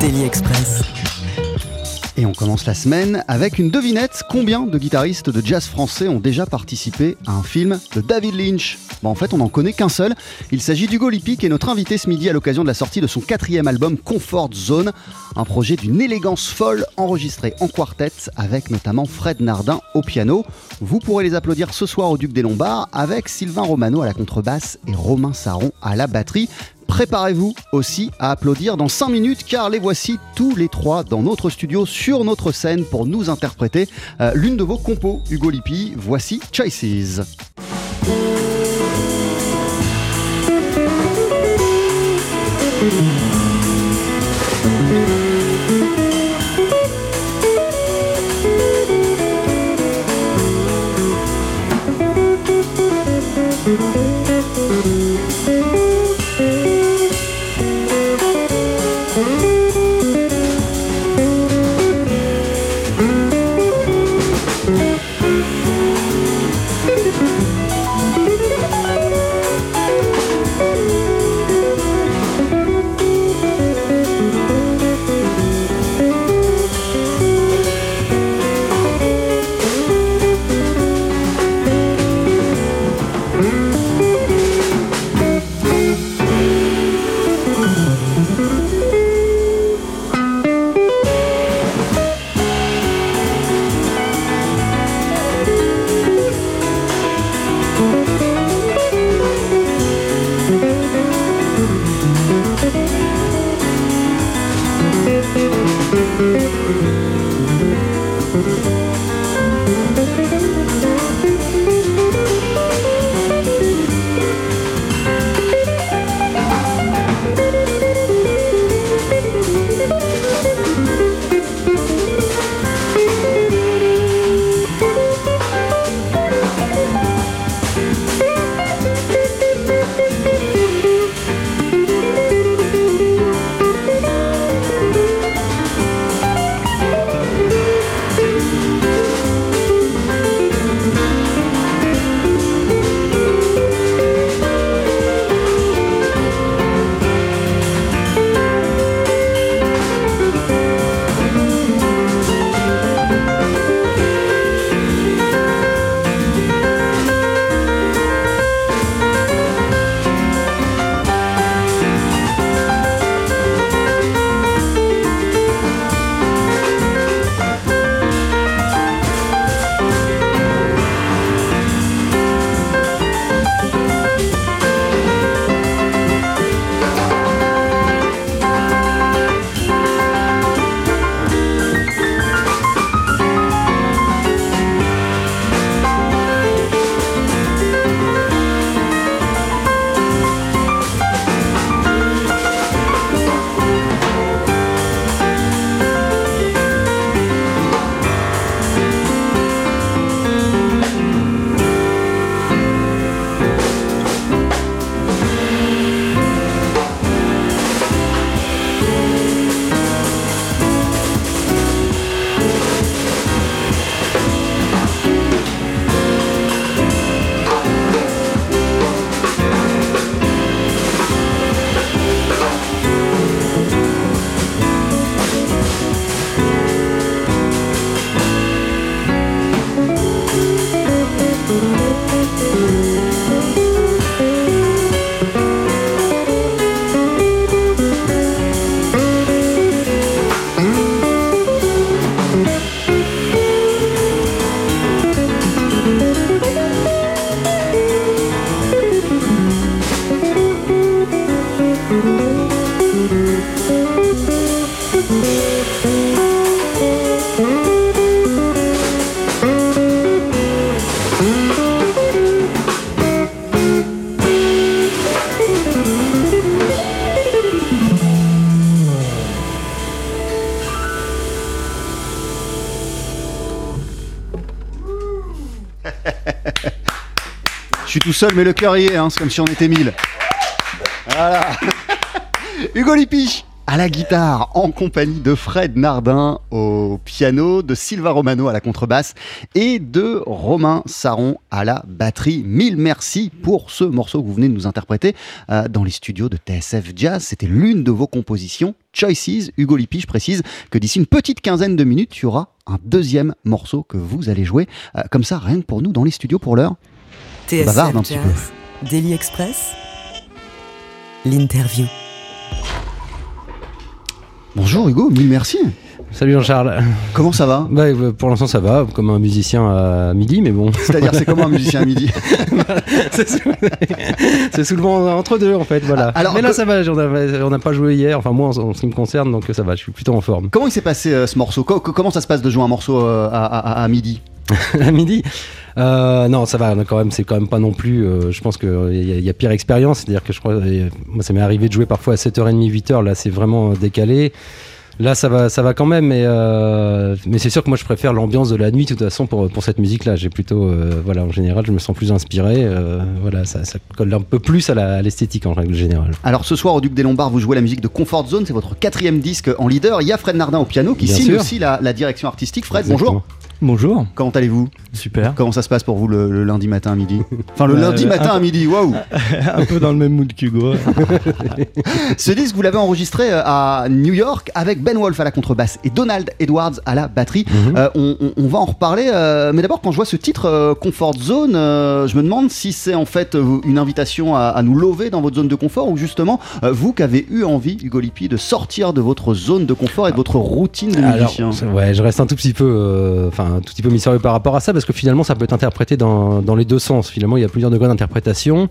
Daily Express. Et on commence la semaine avec une devinette. Combien de guitaristes de jazz français ont déjà participé à un film de David Lynch? En fait, on n'en connaît qu'un seul. Il s'agit d'Hugo Lippi, qui est notre invité ce midi à l'occasion de la sortie de son quatrième album Comfort Zone. Un projet d'une élégance folle enregistré en quartet avec notamment Fred Nardin au piano. Vous pourrez les applaudir ce soir au Duc des Lombards avec Sylvain Romano à la contrebasse et Romain Saron à la batterie. Préparez-vous aussi à applaudir dans 5 minutes car les voici tous les trois dans notre studio sur notre scène pour nous interpréter euh, l'une de vos compos, Hugo Lippi. Voici Choices. Seul, mais le cœur y est, hein, c'est comme si on était mille. Voilà. Hugo Lipi à la guitare, en compagnie de Fred Nardin au piano, de Silva Romano à la contrebasse et de Romain Saron à la batterie. Mille merci pour ce morceau que vous venez de nous interpréter euh, dans les studios de TSF Jazz. C'était l'une de vos compositions, Choices. Hugo Lipi, je précise que d'ici une petite quinzaine de minutes, il y aura un deuxième morceau que vous allez jouer. Euh, comme ça, rien que pour nous dans les studios pour l'heure. TSF Bavarde un petit Jazz, Daily Express, l'interview. Bonjour Hugo, mille merci. Salut Jean-Charles. Comment ça va? Bah, euh, pour l'instant ça va, comme un musicien à midi, mais bon. C'est-à-dire, c'est comment un musicien à midi? C'est sou- c'est souvent entre deux en fait, voilà. Alors, mais là que- ça va, on n'a pas joué hier, enfin moi en, en ce qui me concerne, donc ça va, je suis plutôt en forme. Comment il s'est passé euh, ce morceau? Co- co- Comment ça se passe de jouer un morceau euh, à, à- à midi? À midi? Euh, Non, ça va, quand même, c'est quand même pas non plus. euh, je pense qu'il y, a- il y a pire expérience, c'est-à-dire que je crois, euh, moi ça m'est arrivé de jouer parfois à 7h30, 8h, là c'est vraiment euh, décalé. Là, ça va, ça va quand même, mais, euh, mais c'est sûr que moi je préfère l'ambiance de la nuit de toute façon pour, pour cette musique-là. J'ai plutôt, euh, voilà, en général, je me sens plus inspiré. euh, voilà, ça, ça colle un peu plus à l'esthétique en règle générale. Alors ce soir au Duc des Lombards, vous jouez la musique de Comfort Zone, c'est votre quatrième disque en leader. Il y a Fred Nardin au piano qui Bien signe sûr. aussi la, la direction artistique. Fred, Exactement. bonjour. Bonjour, Comment allez-vous? Super. Comment ça se passe pour vous le, le lundi matin à midi? Enfin le lundi euh, matin un- à midi, waouh un peu dans le même mood qu'Hugo. Ce disque, vous l'avez enregistré euh, à New York avec Ben Wolf à la contrebasse et Donald Edwards à la batterie. Mhm. Euh, on, on- on va en reparler, euh, mais d'abord, quand je vois ce titre euh, Comfort Zone, euh, je me demande si c'est en fait euh, une invitation à, à nous lever dans votre zone de confort ou justement euh, vous qui avez eu envie, Hugo Lippi, de sortir de votre zone de confort et de votre routine de musicien. ouais, je reste un tout petit peu, euh, enfin, un tout petit peu mystérieux par rapport à ça, parce que finalement, ça peut être interprété dans, dans les deux sens. Finalement, il y a plusieurs degrés d'interprétation.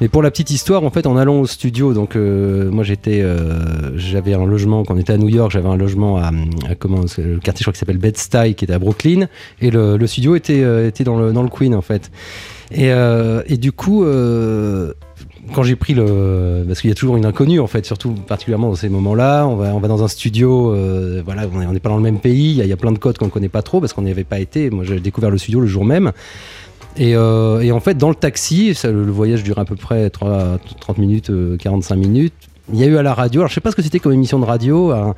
Mais pour la petite histoire, en fait, en allant au studio, donc euh, moi j'étais, euh, j'avais un logement quand on était à New York, j'avais un logement à, comment, le quartier je crois qui s'appelle Bed-Stuy, qui était à Brooklyn, et le, studio était, euh, était dans le dans le Queen en fait. Et, et du coup, quand j'ai pris le. Parce qu'il y a toujours une inconnue, en fait, surtout particulièrement dans ces moments-là. On va, on va dans un studio, euh, voilà, on n'est pas dans le même pays, il y, a- plein de codes qu'on ne connaît pas trop parce qu'on n'y avait pas été. Moi, j'ai découvert le studio le jour même. Et, euh, et en fait, dans le taxi, ça, le, voyage dure à peu près 3 30 minutes, euh, 45 minutes. Il y a eu à la radio, alors je sais pas ce que c'était comme émission de radio, euh,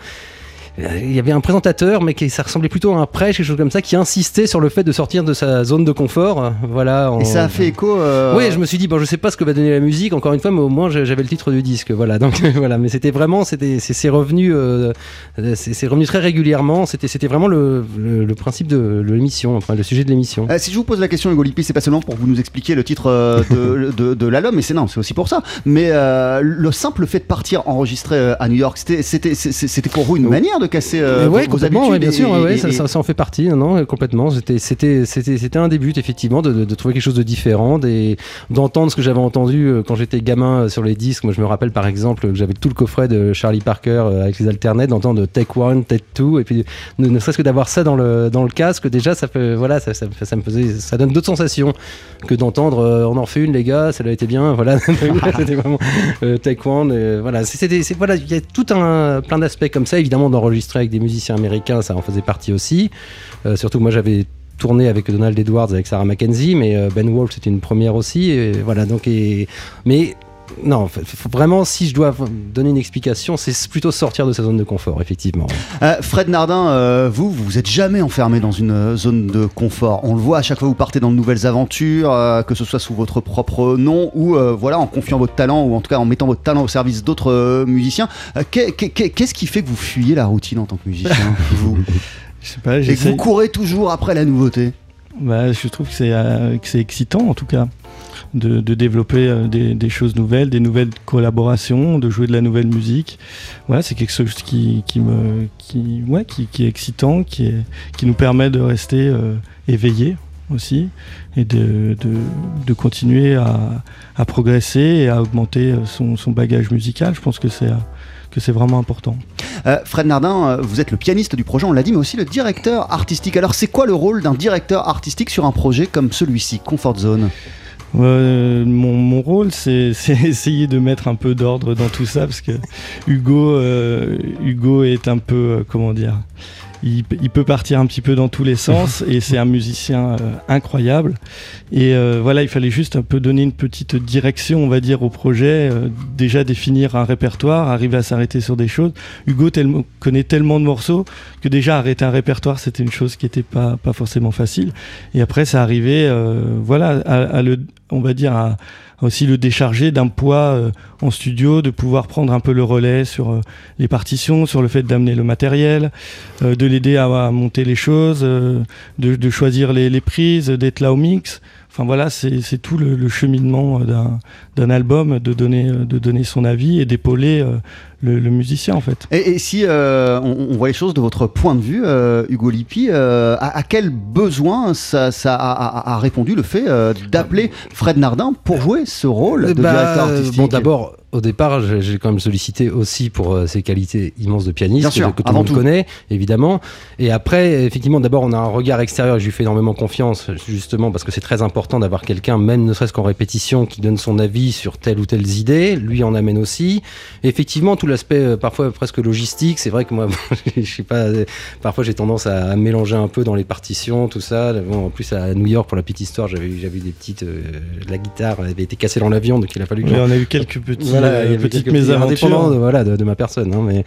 il y avait un présentateur, mais qui, ça ressemblait plutôt à un prêche, quelque chose comme ça, qui insistait sur le fait de sortir de sa zone de confort. Voilà, en- Et ça a fait écho. euh, oui, je me suis dit, bon, je sais pas ce que va donner la musique, encore une fois, mais au moins j'avais le titre du disque, voilà. Donc voilà, mais c'était vraiment, c'était, c'est, revenu, euh, c'est, revenu très régulièrement. C'était, c'était vraiment le, le, le principe de, de l'émission, enfin le sujet de l'émission. Euh, si je vous pose la question, Hugo Lippi, c'est pas seulement pour vous nous expliquer le titre de, de, de l'album, mais c'est non, c'est aussi pour ça. Mais le simple fait de partir enregistrer à New York, c'était, c'était, pour vous une manière de casser euh, vos- ouais, vos complètement, habitudes ouais, bien et- sûr, ouais, ouais, et- ça, et- ça, ça en fait partie, non, complètement. C'était, c'était, c'était, c'était un début, effectivement, de, de- de trouver quelque chose de différent, d'entendre ce que j'avais entendu euh, quand j'étais gamin euh, sur les disques. Moi, je me rappelle par exemple que j'avais tout le coffret de Charlie Parker euh, avec les alternates, d'entendre Take One, Take Two, et puis ne, ne serait-ce que d'avoir ça dans le, dans le casque, déjà, ça fait, voilà, ça, ça, ça me faisait, ça donne d'autres sensations que d'entendre euh, on en fait une, les gars, ça a été bien, voilà. c'était vraiment euh, Take One, voilà. C'était, voilà, il y a tout un plein d'aspects comme ça, évidemment, d'enregistrer avec des musiciens américains, ça en faisait partie aussi. Euh, surtout moi j'avais tourné avec Donald Edwards, avec Sarah Mackenzie, mais euh, Ben Wolf c'était une première aussi. Et voilà, donc et mais non, faut- vraiment si je dois donner une explication, c'est plutôt sortir de sa zone de confort, effectivement. Euh, Fred Nardin, euh, vous, vous vous êtes jamais enfermé dans une euh, zone de confort. On le voit à chaque fois que vous partez dans de nouvelles aventures, euh, que ce soit sous votre propre nom ou euh, voilà en confiant votre talent ou en tout cas en mettant votre talent au service d'autres euh, musiciens. Euh, qu'est- qu'est- Qu'est-ce qui fait que vous fuyez la routine en tant que musicien vous, Je sais pas, Et que vous courez toujours après la nouveauté? Bah, je trouve que c'est euh, que c'est excitant en tout cas de, développer euh, des, choses nouvelles, des nouvelles collaborations, de jouer de la nouvelle musique. Voilà, c'est quelque chose qui, me qui ouais qui, est excitant, qui est qui nous permet de rester euh, éveillé aussi et de, de, continuer à, progresser et à augmenter euh, son, bagage musical. Je pense que c'est euh, que c'est vraiment important. Fred Nardin, vous êtes le pianiste du projet, on l'a dit, mais aussi le directeur artistique. Alors c'est quoi le rôle d'un directeur artistique sur un projet comme celui-ci, Comfort Zone? Euh, mon, mon rôle, c'est essayer de mettre un peu d'ordre dans tout ça parce que Hugo, euh, Hugo est un peu, euh, comment dire, il, peut partir un petit peu dans tous les sens et c'est un musicien incroyable. Et voilà, il fallait juste un peu donner une petite direction, on va dire, au projet. déjà définir un répertoire, arriver à s'arrêter sur des choses. Hugo connaît tellement de morceaux que déjà arrêter un répertoire, c'était une chose qui n'était pas, pas forcément facile. Et après, ça arrivait, voilà, à le, on va dire, à, aussi le décharger d'un poids euh, en studio, de pouvoir prendre un peu le relais sur euh, les partitions, sur le fait d'amener le matériel, euh, de l'aider à, monter les choses, de, de choisir les, les prises, d'être là au mix. Enfin voilà, c'est tout le, le cheminement euh, d'un album, de donner, euh, de donner son avis et d'épauler euh, le, le musicien en fait. Et, et si euh, on, on voit les choses de votre point de vue, euh, Hugo Lippi, euh, à, à quel besoin ça, ça a, a- a répondu le fait euh, d'appeler Fred Nardin pour jouer ce rôle de Bah, directeur artistique? Bon, d'abord, au départ, j'ai j'ai quand même sollicité aussi pour euh, ses qualités immenses de pianiste, Bien sûr, que, que tout le monde tout. connaît, évidemment. Et après, effectivement, d'abord, on a un regard extérieur, et je lui fais énormément confiance, justement, parce que c'est très important d'avoir quelqu'un, même ne serait-ce qu'en répétition, qui donne son avis sur telle ou telle idée. Lui en amène aussi. Et effectivement, tout l'aspect, euh, parfois presque logistique, c'est vrai que moi, je sais pas, euh, parfois j'ai tendance à, à mélanger un peu dans les partitions, tout ça. Bon, en plus, à New York, pour la petite histoire, j'avais eu- j'avais eu des petites. euh, la guitare avait été cassée dans l'avion, donc il a fallu que Mais j'en- on a eu quelques petits, voilà, euh, il y avait petites quelques petits indépendants mésaventures. de, voilà, de, de ma personne. hein, mais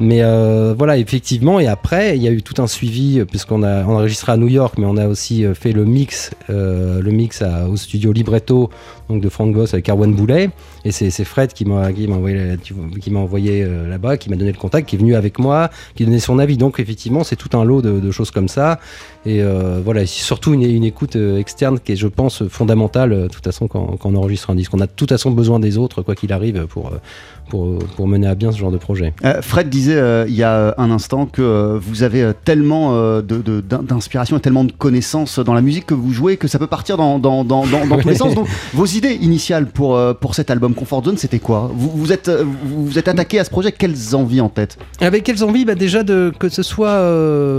mais euh, voilà, effectivement. Et après, il y a eu tout un suivi, euh, puisqu'on a, on a enregistré à New York, mais on a aussi euh, fait le mix, euh, le mix à- au studio Libretto donc de Frank Boss avec Arwen Boulet. Et c'est Fred qui m'a envoyé, qui envoyé euh, là-bas, qui m'a donné le contact, qui est venu avec moi, qui donnait son avis. Donc effectivement, c'est tout un lot de, choses comme ça. Et euh, voilà, surtout une, écoute euh, externe qui est, je pense, fondamentale, euh, de toute façon, quand, quand on enregistre un disque. On a de toute façon besoin des autres, quoi qu'il arrive, pour, pour, pour mener à bien ce genre de projet. Euh, Fred disait euh, il y a euh, un instant que vous avez tellement de- de- d'in- d'inspiration et tellement de connaissances dans la musique que vous jouez que ça peut partir dans, dans, dans, dans, dans tous les sens. Donc, vos idées initiales pour, pour cet album Comfort Zone, c'était quoi? Vous, vous êtes, vous vous êtes attaqué à ce projet, quelles envies en tête? Avec quelles envies? Bah Déjà de, que ce soit.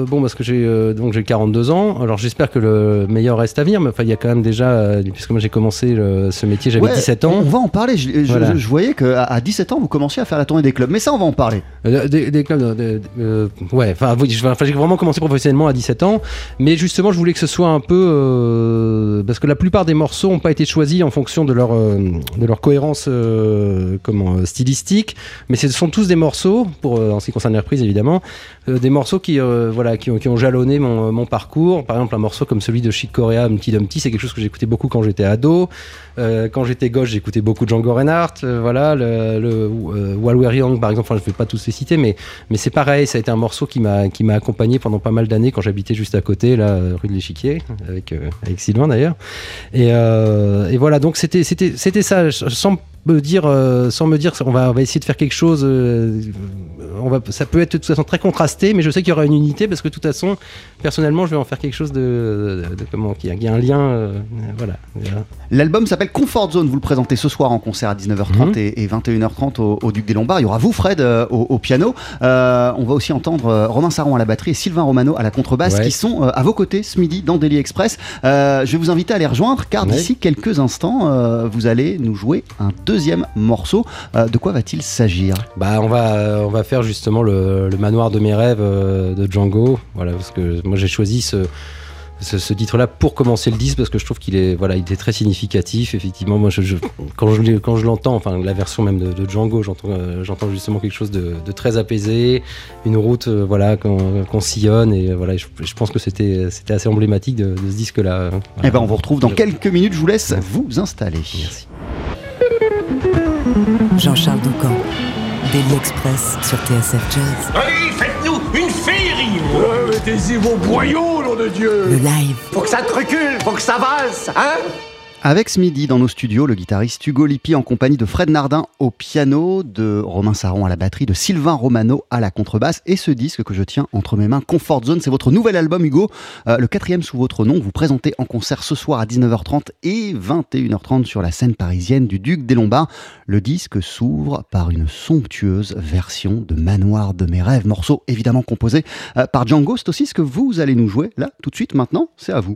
bon, parce que j'ai donc j'ai 42 ans, alors j'espère que le meilleur reste à venir, mais enfin, il y a quand même déjà. puisque moi j'ai commencé le- ce métier, j'avais Ouais, 17 ans. On va en parler. Je, je- Voilà. je- je voyais qu'à à 17 ans, vous commenciez à faire la tournée des clubs. Mais ça, on va en parler. Euh, Des, clubs, de- de- euh, ouais, enfin, j'ai vraiment commencé professionnellement à 17 ans, mais justement, je voulais que ce soit un peu, euh, parce que la plupart des morceaux n'ont pas été choisis en fonction de leur, euh, de leur cohérence, euh, comment, euh, stylistique, mais ce sont tous des morceaux, pour, euh, en ce qui concerne les reprises évidemment, euh, des morceaux qui, euh, voilà, qui, ont, qui ont jalonné mon, mon parcours. Par exemple, un morceau comme celui de Chic Corea, Humpty Dumpty, c'est quelque chose que j'écoutais beaucoup quand j'étais ado. Euh, quand j'étais gauche, j'écoutais beaucoup Django Reinhardt. euh, voilà, le euh, While We're Young, par exemple. Je ne vais pas tous les citer, mais, c'est pareil. Ça a été un morceau qui m'a accompagné pendant pas mal d'années quand j'habitais juste à côté, là, rue de l'Échiquier, avec euh, Sylvain d'ailleurs. Et, euh, et voilà, donc c'était ça. Sans me dire, euh, sans me dire, on va on va essayer de faire quelque chose. euh, on va, ça peut être de toute façon très contrasté, mais je sais qu'il y aura une unité parce que de toute façon, personnellement, je vais en faire quelque chose de, de- de- comment, qui a, qui a un lien, euh, voilà. L'album s'appelle Comfort Zone. Vous le présentez ce soir en concert à 19h30 Mhm. et, et 21h30 au, au Duc des Lombards. Il y aura vous, Fred, au, au piano. On va aussi entendre Romain Saron à la batterie et Sylvain Romano à la contrebasse Ouais. qui sont à vos côtés ce midi dans Daily Express. Je vais vous inviter à les rejoindre car Ouais. d'ici quelques instants, vous allez nous jouer un deuxième morceau. Euh, de quoi va-t-il s'agir Bah, on va, euh, on va faire justement le, le manoir de mes rêves euh, de Django. Voilà, parce que moi j'ai choisi ce, ce, ce titre-là pour commencer le disque parce que je trouve qu'il est, voilà, il est très significatif. Effectivement, moi, je, je- quand je, quand je l'entends, enfin la version même de, de Django, j'entends, euh, j'entends justement quelque chose de, de très apaisé, une route, euh, voilà, qu'on, sillonne et voilà, je, je pense que c'était, c'était assez emblématique de, de ce disque-là. hein. Eh ben, on vous retrouve dans quelques minutes. Je vous laisse vous installer. Merci. Jean-Charles Doucan. Daily Express sur TSF Jazz. Allez, faites-nous une féerie Euh, Mettez-y vos boyaux, nom de Dieu Le live. Faut que ça te recule, faut que ça valse, hein? Avec ce midi dans nos studios, le guitariste Hugo Lippi en compagnie de Fred Nardin au piano, de Romain Saron à la batterie, de Sylvain Romano à la contrebasse et ce disque que je tiens entre mes mains, Comfort Zone, c'est votre nouvel album Hugo, Euh, le quatrième sous votre nom, vous présentez en concert ce soir à 19h30 et 21h30 sur la scène parisienne du Duc des Lombards. Le disque s'ouvre par une somptueuse version de Manoir de mes rêves, morceau évidemment composé euh, par Django, c'est aussi ce que vous allez nous jouer là tout de suite maintenant, c'est à vous.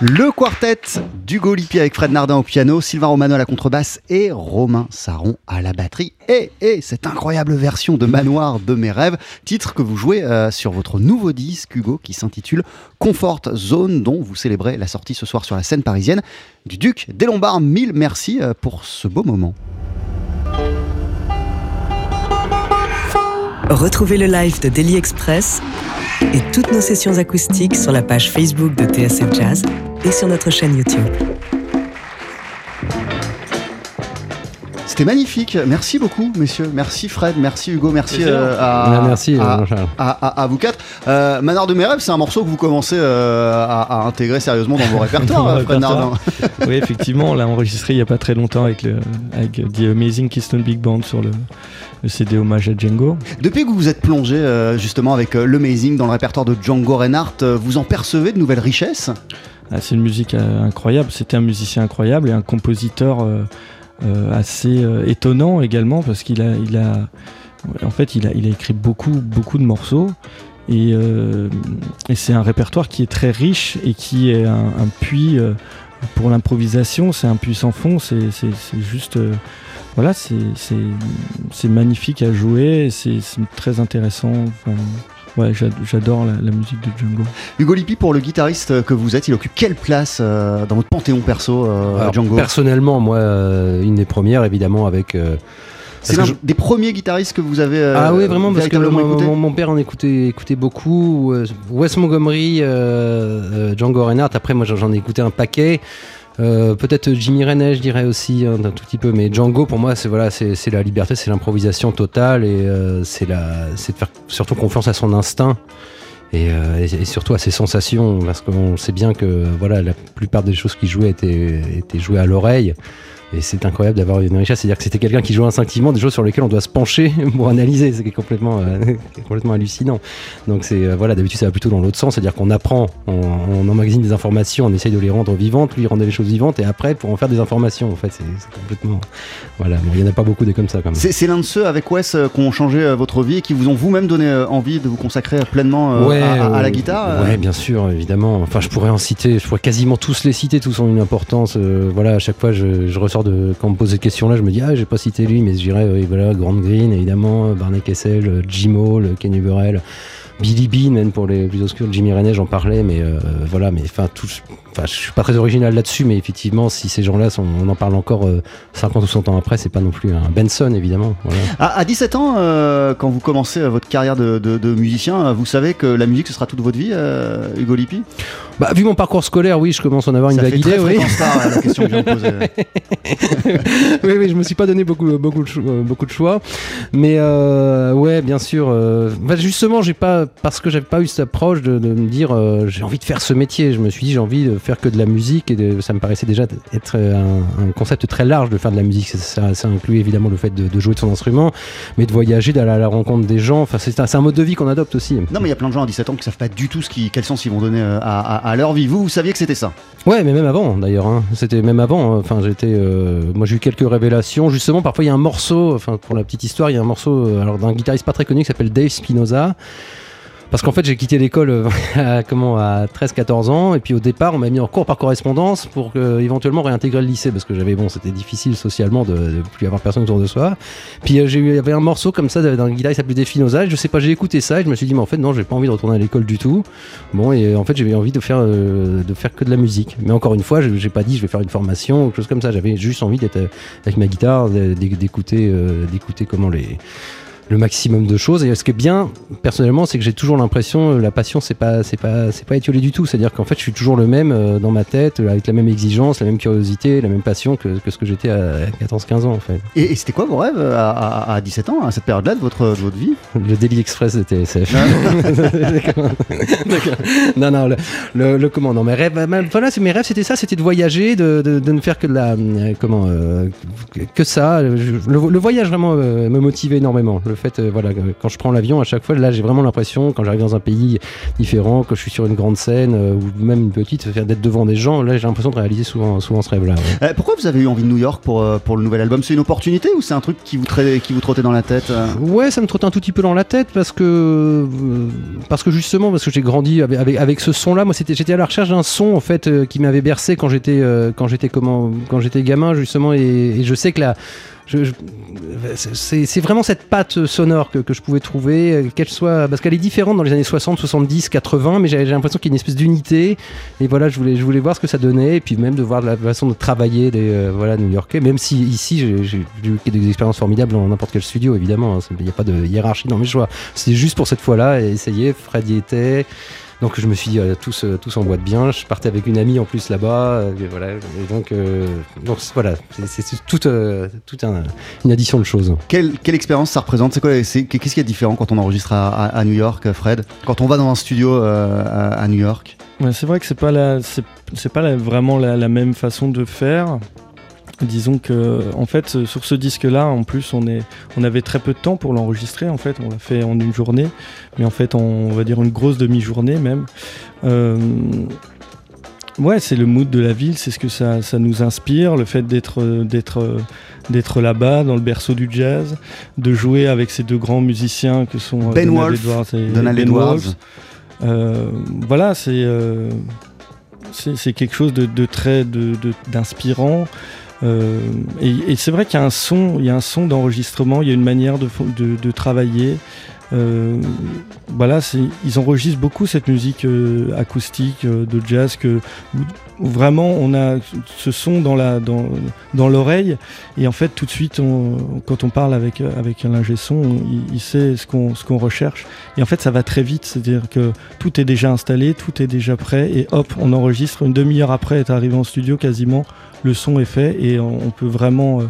Le quartet d'Hugo Lippi avec Fred Nardin au piano, Sylvain Romano à la contrebasse et Romain Saron à la batterie. Et, et cette incroyable version de Manoir de mes rêves, titre que vous jouez euh, sur votre nouveau disque Hugo qui s'intitule Comfort Zone dont vous célébrez la sortie ce soir sur la scène parisienne du Duc des Lombards. Mille merci euh, pour ce beau moment. Retrouvez le live de Daily Express et toutes nos sessions acoustiques sur la page Facebook de TSF Jazz et sur notre chaîne YouTube. C'était magnifique. Merci beaucoup, messieurs. Merci Fred, merci Hugo, merci euh, à, Ah, merci, à, euh, à- à- à vous quatre. Euh, Manoir de mes rêves, c'est un morceau que vous commencez euh, à, à intégrer sérieusement dans vos répertoires, Fred. Nardin. oui, effectivement, on l'a enregistré il n'y a pas très longtemps avec, le, avec The Amazing Keystone Big Band sur le, le CD hommage à Django. Depuis que vous vous êtes plongé euh, justement avec euh, l'Amazing dans le répertoire de Django Reinhardt, euh, vous en percevez de nouvelles richesses? C'est une musique euh, incroyable. C'était un musicien incroyable et un compositeur euh, euh, assez étonnant également parce qu'il a, en fait, il a, écrit beaucoup, beaucoup de morceaux. Et, c'est un répertoire qui est très riche et qui est un, puits pour l'improvisation. C'est un puits sans fond. C'est juste. voilà, c'est- magnifique à jouer. C'est très intéressant. Ouais, j'ad- j'adore la, la musique de Django. Hugo Lippi, pour le guitariste que vous êtes, il occupe quelle place euh, dans votre panthéon perso, euh, Alors, Django? Personnellement, moi, euh, une des premières, évidemment, avec. euh, C'est l'un je- des premiers guitaristes que vous avez euh, ah oui, vraiment, parce que mon, écouté? mon- mon père en écoutait, écoutait beaucoup. Wes Montgomery, euh, euh, Django Reinhardt. Après, moi, j'en- j'en ai écouté un paquet. Euh, Peut-être Jimmy René, je dirais aussi hein, un tout petit peu. Mais Django, pour moi, c'est la liberté, c'est l'improvisation totale et euh, c'est de faire surtout confiance à son instinct. Et, euh, et- surtout à ses sensations, parce qu'on sait bien que voilà, la plupart des choses qu'il jouait étaient jouées à l'oreille. Et c'est incroyable d'avoir une richesse, c'est-à-dire que c'était quelqu'un qui jouait instinctivement des choses sur lesquelles on doit se pencher pour analyser, c'est complètement, euh, complètement hallucinant. Donc c'est euh, voilà, d'habitude ça va plutôt dans l'autre sens, c'est-à-dire qu'on apprend, on, on emmagasine des informations, on essaye de les rendre vivantes, lui rendait les choses vivantes, et après pour en faire des informations, en fait c'est complètement, voilà, bon, il y en a pas beaucoup des comme ça quand même. C'est l'un de ceux avec Wes euh, qui ont changé votre vie et qui vous ont vous-même donné envie de vous consacrer pleinement à, à- à la guitare. Ouais, bien sûr, évidemment. Enfin, je pourrais en citer, je pourrais quasiment tous les citer, tous ont une importance. voilà, à chaque fois, je, je ressors de. Quand on me pose cette question-là, je me dis, ah, j'ai pas cité lui, mais je dirais, euh, voilà, Grand Green, évidemment, Barney Kessel, euh, Jimo, le Kenny Burrell. Billy Bean, même pour les plus obscurs, Jimmy René, j'en parlais, mais euh, voilà, mais enfin, tous, enfin, je suis pas très original là-dessus, mais effectivement, si ces gens-là, sont- on en parle encore euh, 50 ou 100 ans après, c'est pas non plus un Benson, évidemment. Voilà. À, à 17 ans, euh, quand vous commencez euh, votre carrière de, de- de musicien, euh, vous savez que la musique ce sera toute votre vie, euh, Hugo Lippi? Bah, vu mon parcours scolaire, oui, je commence à en avoir une Ça vague fait idée, très oui. star, euh, la question que je viens de poser. oui, oui, je me suis pas donné beaucoup, beaucoup, de, cho- euh, beaucoup de choix, mais euh, ouais, bien sûr. euh, bah, justement, j'ai pas parce que j'avais pas eu cette approche de, de me dire euh, j'ai envie de faire ce métier. Je me suis dit j'ai envie de faire que de la musique et de- ça me paraissait déjà être un, un concept très large de faire de la musique. Ça, ça, ça inclut évidemment le fait de, de jouer de son instrument, mais de voyager, d'aller à la rencontre des gens. Enfin, c'est un, mode de vie qu'on adopte aussi. Non, mais il y a plein de gens à 17 ans qui savent pas du tout ce qui, quel sens ils vont donner euh, à, à- à leur vie. Vous, vous saviez que c'était ça? Ouais, mais même avant d'ailleurs. hein. C'était même avant. hein. Enfin, j'étais. euh, moi, j'ai eu quelques révélations. Justement, parfois, il y a un morceau. Enfin, pour la petite histoire, il y a un morceau. euh, alors, d'un guitariste pas très connu qui s'appelle Dave Spinoza. Parce qu'en fait, j'ai quitté l'école euh, à, comment, à 13-14 ans. Et puis au départ, on m'a mis en cours par correspondance pour que, éventuellement réintégrer le lycée. Parce que j'avais, bon, c'était difficile socialement de, de plus avoir personne autour de soi. Puis euh, j'ai eu, il y avait un morceau comme ça d'un guitariste qui s'appelait je sais pas, j'ai écouté ça et je me suis dit, mais en fait, non, j'ai pas envie de retourner à l'école du tout. Bon, et en fait, j'avais envie de faire, euh, de faire que de la musique. Mais encore une fois, j'ai pas dit, je vais faire une formation ou quelque chose comme ça. J'avais juste envie d'être euh, avec ma guitare, d'écouter, euh, d'écouter comment les le maximum de choses. Et ce qui est bien, personnellement, c'est que j'ai toujours l'impression, euh, la passion, c'est pas, c'est pas, c'est pas étiolé du tout. C'est-à-dire qu'en fait, je suis toujours le même euh, dans ma tête, avec la même exigence, la même curiosité, la même passion que, que ce que j'étais à 14-15 ans, en fait. Et, et c'était quoi vos rêves à, à- à 17 ans, à cette période-là de votre, de votre vie? Le Daily Express de TSF. Non, non, le, le, le comment Non, mes rêves, voilà, mes rêves, c'était ça, c'était de voyager, de, de, de ne faire que de la, euh, comment, euh, que ça. Le, le voyage vraiment euh, me motivait énormément. Le fait, euh, voilà, que quand je prends l'avion, à chaque fois, là, j'ai vraiment l'impression, quand j'arrive dans un pays différent, que je suis sur une grande scène euh, ou même une petite, d'être devant des gens, là, j'ai l'impression de réaliser souvent, souvent ce rêve-là. ouais. Euh, Pourquoi vous avez eu envie de New York pour, euh, pour le nouvel album? C'est une opportunité ou c'est un truc qui vous, qui vous trottait dans la tête euh? Ouais, ça me trotte un tout petit peu dans la tête parce que euh, parce que justement parce que j'ai grandi avec, avec, avec ce son-là. Moi, j'étais à la recherche d'un son en fait euh, qui m'avait bercé quand j'étais euh, quand j'étais comment quand j'étais gamin justement et, et je sais que la c'est c'est vraiment cette patte sonore que, je pouvais trouver, euh, qu'elle soit parce qu'elle est différente dans les années 60, 70, 80, mais j'ai l'impression qu'il y a une espèce d'unité. Et voilà, je voulais, je voulais voir ce que ça donnait, et puis même de voir la façon de travailler des euh, voilà New-Yorkais. Même si ici j'ai eu des expériences formidables dans n'importe quel studio, évidemment. hein. Il n'y a pas de hiérarchie dans mes choix. C'était juste pour cette fois-là, et essayer. Fred y était. Donc je me suis dit, euh, tous, euh, tous en boîte bien. Je partais avec une amie en plus là-bas. euh, et voilà. Et donc, euh, donc voilà, c'est toute, euh, toute un- une addition de choses. Quelle, quelle expérience ça représente? C'est quoi c'est- Qu'est-ce qu'il y a de différent quand on enregistre à, à- à New York, Fred? Quand on va dans un studio euh, à, à New York? Ouais, c'est vrai que c'est pas la, c'est, c'est pas la- vraiment la, la même façon de faire. Disons que, en fait, sur ce disque-là, en plus, on est, on avait très peu de temps pour l'enregistrer. En fait, on l'a fait en une journée, mais en fait, en, on va dire une grosse demi-journée même. Euh, ouais, c'est le mood de la ville, c'est ce que ça, ça nous inspire, le fait d'être, d'être, d'être là-bas, dans le berceau du jazz, de jouer avec ces deux grands musiciens que sont euh, Ben Donald Wolf, Edwards et Donald Ben Edwards. Wolf. Euh, voilà, c'est euh, c'est quelque chose de, de très de- de- d'inspirant. Euh, et c'est vrai qu'il y a un son, il y a un son d'enregistrement, il y a une manière de, de, de travailler. Euh, voilà, c'est- ils enregistrent beaucoup cette musique euh, acoustique euh, de jazz que vraiment on a ce son dans dans, dans l'oreille. Et en fait tout de suite on- quand on parle avec avec un ingé son, il, sait ce qu'on ce qu'on recherche. Et en fait ça va très vite, c'est-à-dire que tout est déjà installé, tout est déjà prêt. Et hop on enregistre. Une demi-heure après être arrivé en studio quasiment le son est fait. Et on, on peut vraiment euh,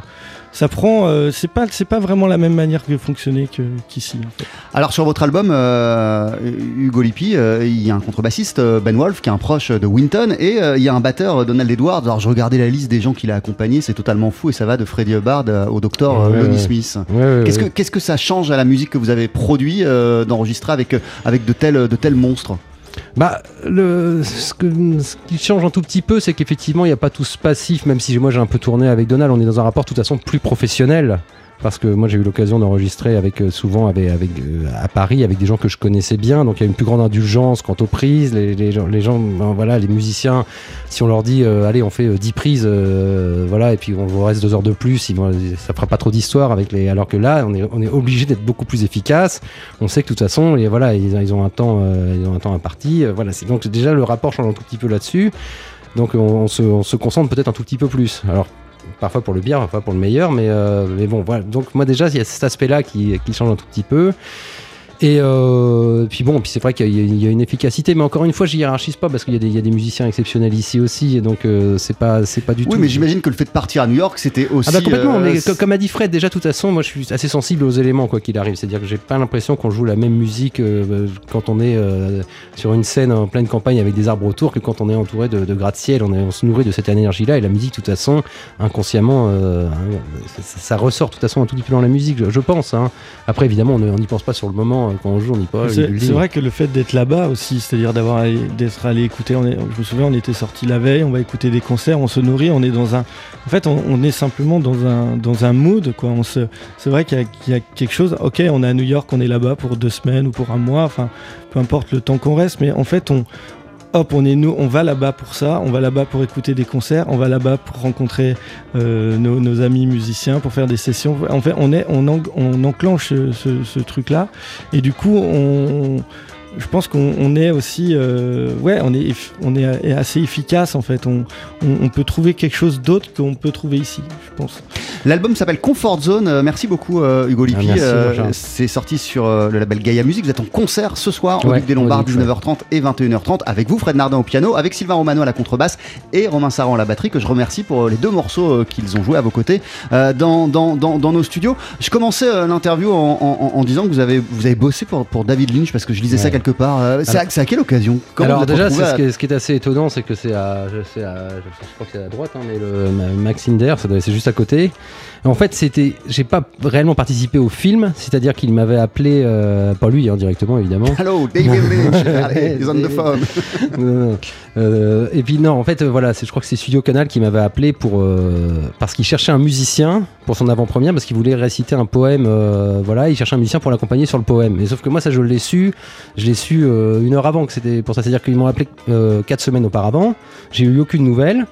ça prend euh, c'est pas c'est pas vraiment la même manière que fonctionner que- qu'ici en fait. Alors sur votre album, euh, Hugo Lippi, euh, il y a un contrebassiste, euh, Ben Wolf, qui est un proche de Winton, et euh, il y a un batteur, Donald Edwards. Alors je regardais la liste des gens qu'il a accompagnés, c'est totalement fou, et ça va de Freddie Hubbard au docteur Ouais, Lonnie ouais. Smith. Ouais, ouais, Qu'est-ce que, qu'est-ce que ça change à la musique que vous avez produit euh, d'enregistrer avec, avec de, tels, de tels monstres? Bah, le, ce, ce qui change un tout petit peu, c'est qu'effectivement, il n'y a pas tout ce passif, même si moi j'ai un peu tourné avec Donald, on est dans un rapport de toute façon plus professionnel. Parce que moi j'ai eu l'occasion d'enregistrer avec euh, souvent avec, euh, à Paris avec des gens que je connaissais bien, donc il y a une plus grande indulgence quant aux prises. Les, gens, les ben, voilà, les musiciens, si on leur dit euh, allez on fait euh, 10 prises, voilà, et puis on vous reste deux heures de plus, ils vont, ça fera pas trop d'histoire avec les. Alors que là, on est, obligé d'être beaucoup plus efficace. On sait que de toute façon, et voilà, ils, ont un temps, ils ont un temps imparti. voilà, c'est donc déjà le rapport change un tout petit peu là-dessus. Donc on, on se, on se concentre peut-être un tout petit peu plus. Alors parfois pour le bien, parfois pour le meilleur, mais, euh, mais bon, voilà. Donc moi déjà, il y a cet aspect-là qui, qui change un tout petit peu. Et euh, puis bon, puis c'est vrai qu'il y, a- il y a une efficacité, mais encore une fois, je hiérarchise pas parce qu'il y, a des- il y a des musiciens exceptionnels ici aussi, et donc euh, c'est pas c'est pas du tout. Oui, mais j'imagine que le fait de partir à New York, c'était aussi. Ah bah complètement, euh, mais comme a dit Fred, déjà de toute façon, moi je suis assez sensible aux éléments quoi qu'il arrive. C'est-à-dire que j'ai pas l'impression qu'on joue la même musique euh, quand on est sur une scène en pleine campagne avec des arbres autour que quand on est entouré de, de gratte-ciel. On, se nourrit de cette énergie-là et la musique, de toute façon, inconsciemment, hein, ça, ça ressort de toute façon un tout petit peu dans la musique, je, je pense. hein. Après, évidemment, on n'y pense pas sur le moment quand on joue, on y pense. C'est vrai que le fait d'être là-bas aussi, c'est-à-dire d'avoir d'être allé écouter, on est- je me souviens, on était sorti la veille, on va écouter des concerts, on se nourrit, on est dans un, en fait, on, on est simplement dans un dans un mood quoi. On se, c'est vrai qu'il y, y a quelque chose. Ok, on est à New York, on est là-bas pour deux semaines ou pour un mois, enfin, peu importe le temps qu'on reste, mais en fait, on Hop, on est nous, on va là-bas pour ça, on va là-bas pour écouter des concerts, on va là-bas pour rencontrer euh, nos, amis musiciens, pour faire des sessions. En fait, on est, on, en- on enclenche ce truc-là, et du coup, on, je pense qu'on on est aussi, euh, ouais, on est, on est assez efficace en fait. On, on, on peut trouver quelque chose d'autre qu'on peut trouver ici, je pense. L'album s'appelle Comfort Zone. Euh, merci beaucoup, euh, Hugo Lippi. Ah, Euh, Jean-Charles. c'est sorti sur euh, le label Gaia Music. Vous êtes en concert ce soir au Ouais, Duc des Lombards, au Duc, ouais. 19h30 et 21h30, avec vous, Fred Nardin au piano, avec Sylvain Romano à la contrebasse et Romain Saran à la batterie, que je remercie pour euh, les deux morceaux euh, qu'ils ont joués à vos côtés euh, dans, dans, dans, dans nos studios. Je commençais euh, l'interview en, en- en disant que vous avez, vous avez bossé pour, pour David Lynch parce que je lisais ça Ouais. Quelque part. Euh, c'est à, c'est à quelle occasion? Comment Alors déjà, ce, qui est, ce qui est assez étonnant, c'est que c'est à, je, à- crois que c'est à droite, hein, mais le Ma- Max Inder, ça doit- c'est juste à côté. En fait, c'était, j'ai pas réellement participé au film, c'est-à-dire qu'il m'avait appelé, euh, pas lui hein, directement évidemment. Hello, David Lynch. Allez, he's on the phone. Non, non. Euh, et puis non, en fait, euh, voilà, c'est, je crois que c'est Studio Canal qui m'avait appelé pour euh, parce qu'il cherchait un musicien pour son avant-première parce qu'il voulait réciter un poème. voilà, il cherchait un musicien pour l'accompagner sur le poème. Et sauf que moi, ça, je l'ai su, je l'ai su euh, une heure avant que c'était pour ça. C'est-à-dire qu'ils m'ont appelé euh, quatre semaines auparavant. J'ai eu aucune nouvelle.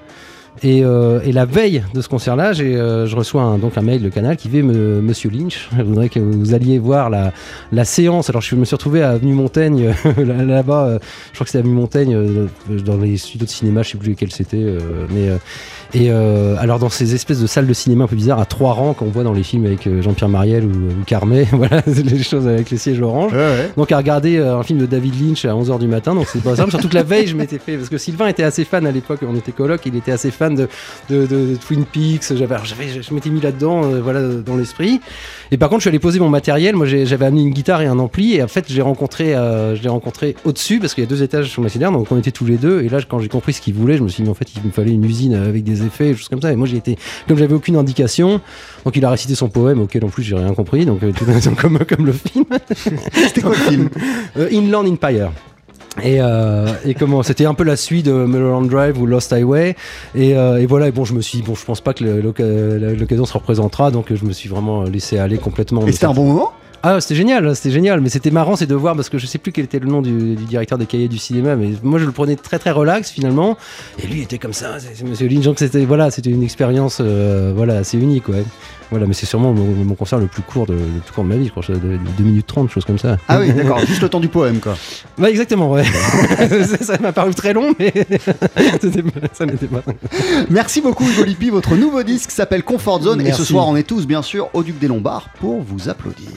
Et, euh, et la veille de ce concert-là, euh, je reçois un, donc un mail de Canal qui dit me, Monsieur Lynch, je voudrais que vous alliez voir la, la séance. Alors je me suis retrouvé à Avenue Montaigne, là- là-bas, euh, je crois que c'est Avenue Montaigne, euh, dans les studios de cinéma, je sais plus lesquels c'était. mais, et alors dans ces espèces de salles de cinéma un peu bizarres, à trois rangs qu'on voit dans les films avec Jean-Pierre Mariel ou, ou Carmet, voilà, les choses avec les sièges orange. Ouais, ouais. Donc à regarder un film de David Lynch à 11h du matin, donc c'est pas simple. Surtout que la veille, je m'étais fait parce que Sylvain était assez fan à l'époque, on était coloc, il était assez fan de, de, de- de Twin Peaks. J'avais, je m'étais mis là-dedans, euh, voilà, dans l'esprit. Et par contre, je suis allé poser mon matériel. Moi, j'avais amené une guitare et un ampli, et en fait, j'ai rencontré, euh, je l'ai rencontré au-dessus parce qu'il y a deux étages sur ma cinéma, donc on était tous les deux. Et là, quand j'ai compris ce qu'il voulait, je me suis dit, en fait, il me fallait une usine avec des effets, des choses comme ça. Et moi, j'ai été, comme j'avais aucune indication, donc il a récité son poème auquel en plus j'ai rien compris, donc euh, tout comme comme le film. C'était quoi le film? Inland Empire. Et, euh, et comment C'était un peu la suite de Mulholland Drive ou Lost Highway. Et, euh, et voilà, et bon, je me suis bon, je pense pas que l'oca- l'occasion se représentera, donc je me suis vraiment laissé aller complètement. Et c'était un bon moment? Ah, c'était génial, c'était génial, mais c'était marrant, c'est de voir parce que je sais plus quel était le nom du, du directeur des cahiers du cinéma, mais moi je le prenais très très relax finalement, et lui était comme ça, c'est Monsieur Lynch, donc c'était voilà, c'était une expérience euh, voilà assez unique, ouais. Voilà, mais c'est sûrement mon, mon concert le plus court de, le plus court de ma vie, je crois, de, de 2 minutes 30, chose comme ça. Ah oui, d'accord, juste le temps du poème, quoi. Ouais, exactement, ouais. ça m'a paru très long, mais ça n'était pas. Merci beaucoup Hugo Lippi, votre nouveau disque s'appelle Comfort Zone et ce soir on est tous bien sûr au Duc des Lombards pour vous applaudir.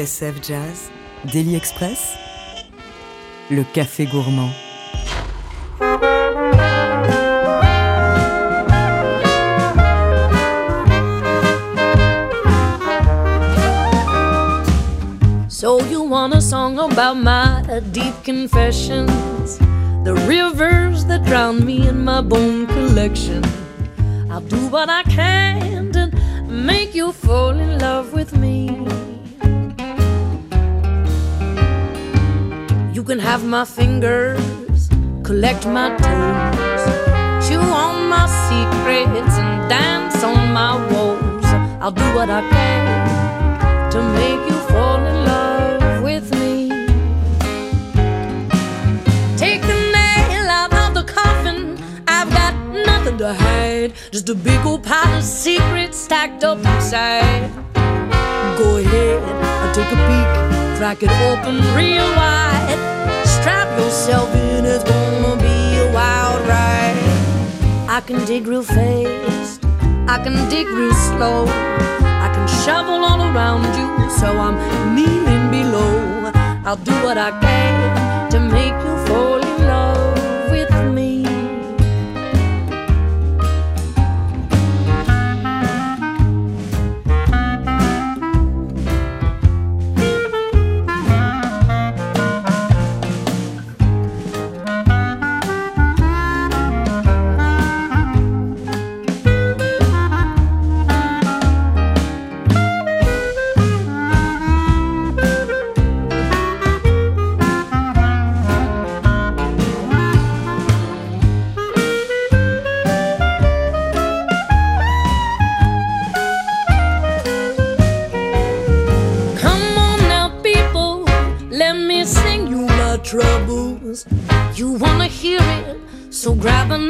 TSF Jazz, Daily Express, le café gourmand. So you want a song about my deep confessions, the rivers that drown me in my bone collection. I'll do what I can to make you fall in love with me. Can have my fingers, collect my toes, chew on my secrets and dance on my woes. I'll do what I can to make you fall in love with me. Take the nail out of the coffin. I've got nothing to hide, just a big old pile of secrets stacked up inside. Go ahead and take a peek, crack it open real wide. Strap yourself in, it's gonna be a wild ride. I can dig real fast, I can dig real slow. I can shovel all around you, so I'm kneeling below. I'll do what I can to make you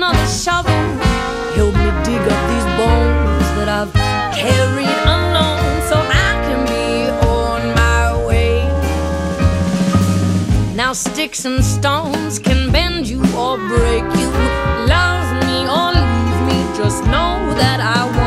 another shovel. Help me dig up these bones that I've carried alone so I can be on my way. Now, sticks and stones can bend you or break you. Love me or leave me, just know that I want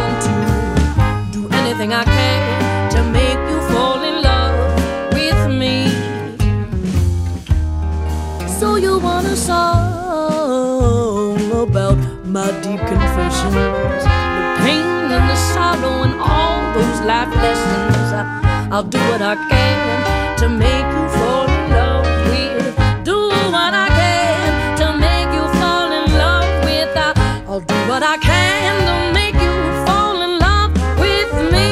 life lessons. I'll do what I can to make you fall in love with. Do what I can to make you fall in love with. I'll do what I can to make you fall in love with me.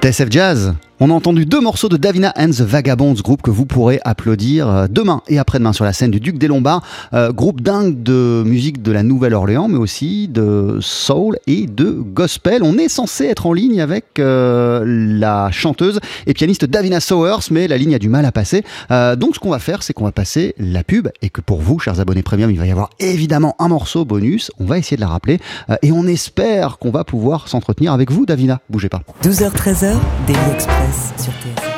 TSF Jazz, on a entendu deux morceaux de Davina and the Vagabonds, groupe que vous pourrez applaudir euh, demain et après-demain sur la scène du Duc des Lombards. Euh, groupe dingue de musique de la Nouvelle-Orléans, mais aussi de soul et de gospel. On est censé être en ligne avec euh, la chanteuse et pianiste Davina Sowers, mais la ligne a du mal à passer. Euh, donc ce qu'on va faire, c'est qu'on va passer la pub et que pour vous, chers abonnés premium, il va y avoir évidemment un morceau bonus. On va essayer de la rappeler euh, et on espère qu'on va pouvoir s'entretenir avec vous, Davina. Bougez pas. 12h-13h, Daily Express sur TSF.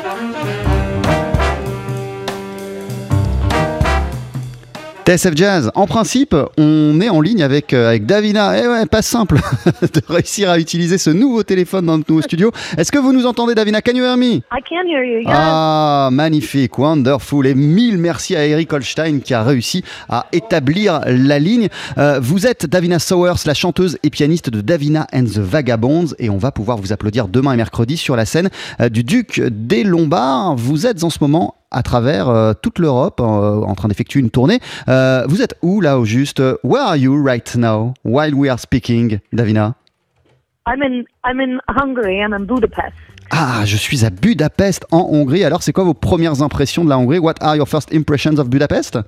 TSF Jazz, en principe, on est en ligne avec, euh, avec Davina. Eh ouais, pas simple de réussir à utiliser ce nouveau téléphone dans notre nouveau studio. Est-ce que vous nous entendez, Davina? Can you hear me? I can hear you. Yes. Ah, magnifique, wonderful. Et mille merci à Eric Holstein qui a réussi à établir la ligne. Euh, vous êtes Davina Sowers, la chanteuse et pianiste de Davina and the Vagabonds. Et on va pouvoir vous applaudir demain et mercredi sur la scène euh, du Duc des Lombards. Vous êtes en ce moment à travers euh, toute l'Europe euh, en train d'effectuer une tournée. Euh, vous êtes où là au juste? Where are you right now while we are speaking, Davina? I'm in I'm in Hungary. I'm in Budapest. Ah, je suis à Budapest en Hongrie. Alors, c'est quoi vos premières impressions de la Hongrie? What are your first impressions of Budapest?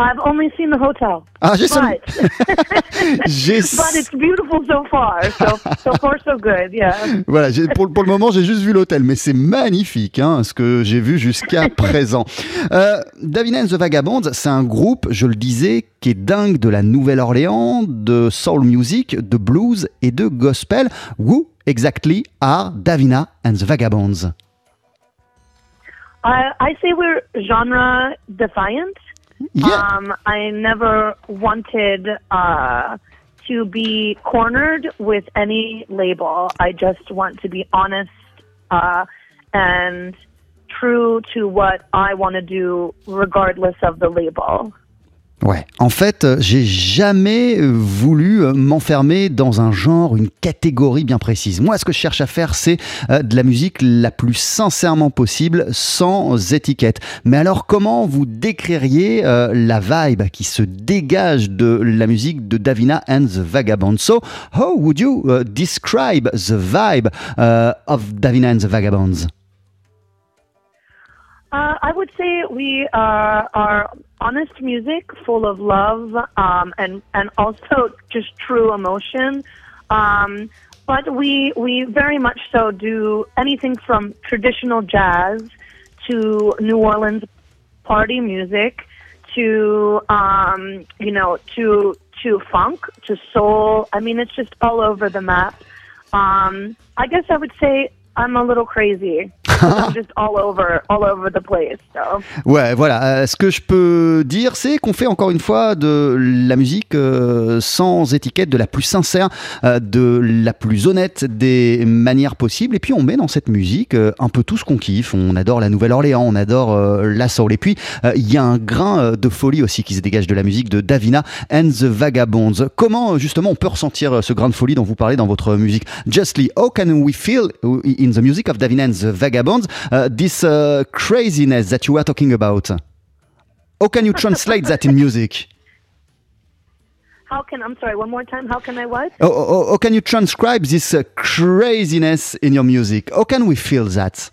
I've only seen the hotel. Ah, j'ai seul- but, J'ai but it's beautiful so far. So so far so good. Yeah. Voilà, pour, pour le moment, j'ai juste vu l'hôtel, mais c'est magnifique hein, ce que j'ai vu jusqu'à présent. Euh, Davina and the Vagabonds, c'est un groupe, je le disais, qui est dingue de la Nouvelle-Orléans, de soul music, de blues et de gospel. Who exactly are Davina and the Vagabonds? I I say we're genre defiant. Yeah. Um, I never wanted uh, to be cornered with any label. I just want to be honest uh, and true to what I want to do, regardless of the label. Ouais, en fait, euh, j'ai jamais euh, voulu euh, m'enfermer dans un genre, une catégorie bien précise. Moi, ce que je cherche à faire, c'est de la musique la plus sincèrement possible, sans étiquette. Mais alors, comment vous décririez la vibe qui se dégage de la musique de Davina and the Vagabonds? So, how would you uh, describe the vibe uh, of Davina and the Vagabonds? Uh, I would say we uh, are honest music, full of love, um, and and also just true emotion. Um, but we we very much so do anything from traditional jazz to New Orleans party music to um, you know to to funk to soul. I mean, it's just all over the map. Um, I guess I would say I'm a little crazy. I'm just all over, all over the place. So. Ouais, voilà. Euh, ce que je peux dire, c'est qu'on fait encore une fois de la musique euh, sans étiquette, de la plus sincère, euh, de la plus honnête des manières possibles. Et puis on met dans cette musique un peu tout ce qu'on kiffe. On adore la Nouvelle-Orléans, on adore la soul. Et puis il y a un grain de folie aussi qui se dégage de la musique de Davina and the Vagabonds. Comment justement on peut ressentir ce grain de folie dont vous parlez dans votre musique? Justly, how can we feel in the music of Davina and the Vagabonds? Uh, this uh, craziness that you were talking about? How can you translate that in music? How can I'm sorry? One more time. How can I what? How, how, how can you transcribe this uh, craziness in your music? How can we feel that?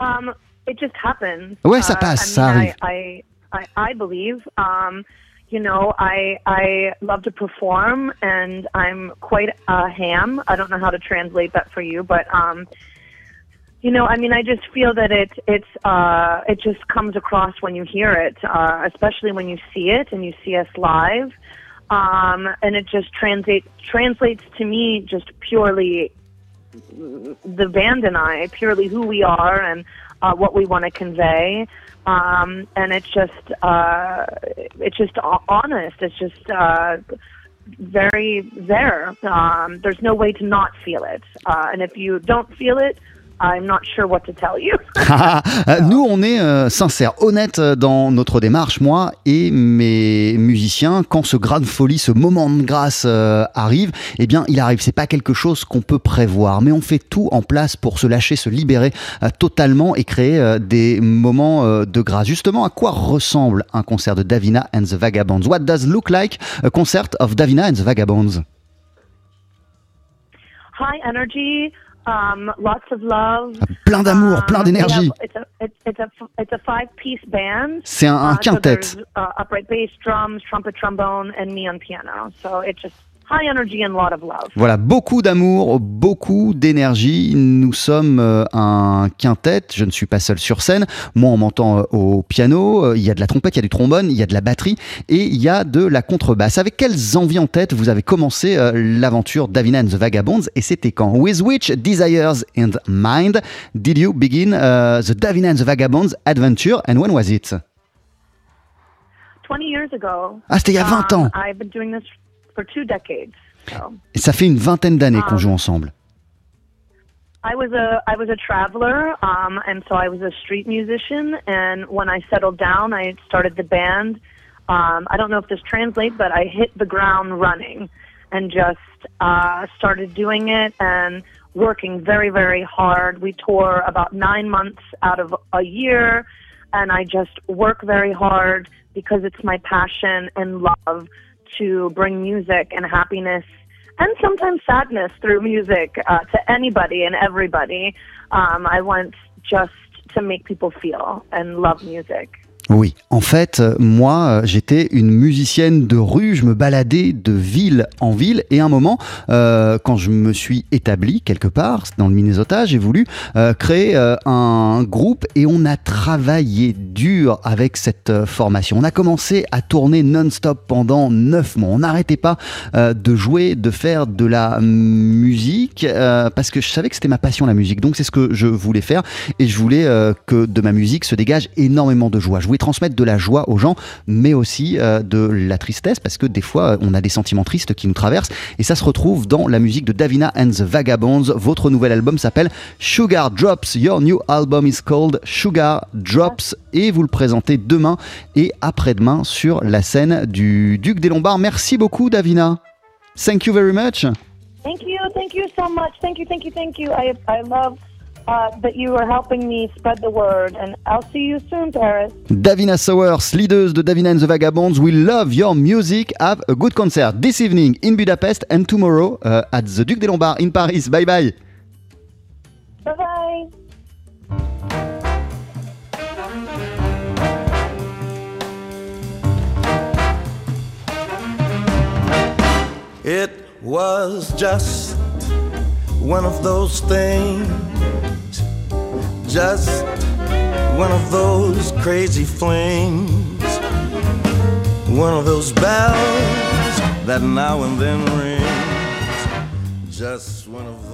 Um, it just happens. Ça Uh, passe, I mean. I, I, I, I believe. Um, you know, I I love to perform, and I'm quite a ham. I don't know how to translate that for you, but um, you know, I mean, I just feel that it it's uh, it just comes across when you hear it, uh, especially when you see it and you see us live, um, and it just translate translates to me just purely the band and I, purely who we are and uh, what we want to convey. Um, and it's just, uh, it's just honest. It's just uh, very there. Um, there's no way to not feel it. Uh, and if you don't feel it, I'm not sure what to tell you. Euh, Nous, on est euh, sincères, honnêtes euh, dans notre démarche, moi et mes musiciens. Quand ce grain de folie, ce moment de grâce euh, arrive, eh bien, il arrive. C'est pas quelque chose qu'on peut prévoir, mais on fait tout en place pour se lâcher, se libérer euh, totalement et créer des moments de grâce. Justement, à quoi ressemble un concert de Davina and the Vagabonds? What does look like a concert of Davina and the Vagabonds? High energy, um, lots of love. Plein d'amour, plein Um, we d'énergie. have- It's a it's, it's a it's a five piece band. C'est un- un Uh, so quintet. there's, uh, upright bass, drums, trumpet, trombone, and me on piano. So it's just high energy and a lot of love. Voilà, beaucoup d'amour, beaucoup d'énergie. Nous sommes euh, un quintet. Je ne suis pas seul sur scène. Moi, on m'entend euh, au piano. Euh, Il y a de la trompette, il y a du trombone, il y a de la batterie et il y a de la contrebasse. Avec quelles envies en tête vous avez commencé l'aventure Davina and the Vagabonds et c'était quand? With which desires in mind did you begin uh, the Davina and the Vagabonds adventure and when was it? 20 years ago. Ah, c'était il y a 20 um, ans. I've been doing this for two decades. So Et ça fait une vingtaine d'années qu'on Ah. joue ensemble. I was a I was a traveler, um, and so I was a street musician. And when I settled down, I started the band. Um, I don't know if this translates, but I hit the ground running and just uh, started doing it and working very, very hard. We tour about nine months out of a year, and I just work very hard because it's my passion and love to bring music and happiness and sometimes sadness through music uh, to anybody and everybody. Um, I want just to make people feel and love music. Oui, en fait, euh, moi, euh, j'étais une musicienne de rue, je me baladais de ville en ville, et à un moment, euh, quand je me suis établi quelque part dans le Minnesota, j'ai voulu créer un groupe, et on a travaillé dur avec cette formation. On a commencé à tourner non-stop pendant neuf mois. On n'arrêtait pas de jouer, de faire de la musique, parce que je savais que c'était ma passion la musique. Donc c'est ce que je voulais faire, et je voulais que de ma musique se dégage énormément de joie. Transmettre de la joie aux gens, mais aussi euh, de la tristesse, parce que des fois, on a des sentiments tristes qui nous traversent, et ça se retrouve dans la musique de Davina and the Vagabonds. Votre nouvel album s'appelle Sugar Drops. Your new album is called Sugar Drops, et vous le présentez demain et après-demain sur la scène du Duc des Lombards. Merci beaucoup, Davina. Thank you very much. Thank you, thank you so much. Thank you, thank you, thank you. I love uh, that you are helping me spread the word, and I'll see you soon, Paris. Davina Sowers, leaders de Davina and the Vagabonds, we love your music. Have a good concert this evening in Budapest and tomorrow uh, at the Duc des Lombards in Paris. Bye bye. Bye bye. It was just one of those things, just one of those crazy flings, one of those bells that now and then rings, just one of.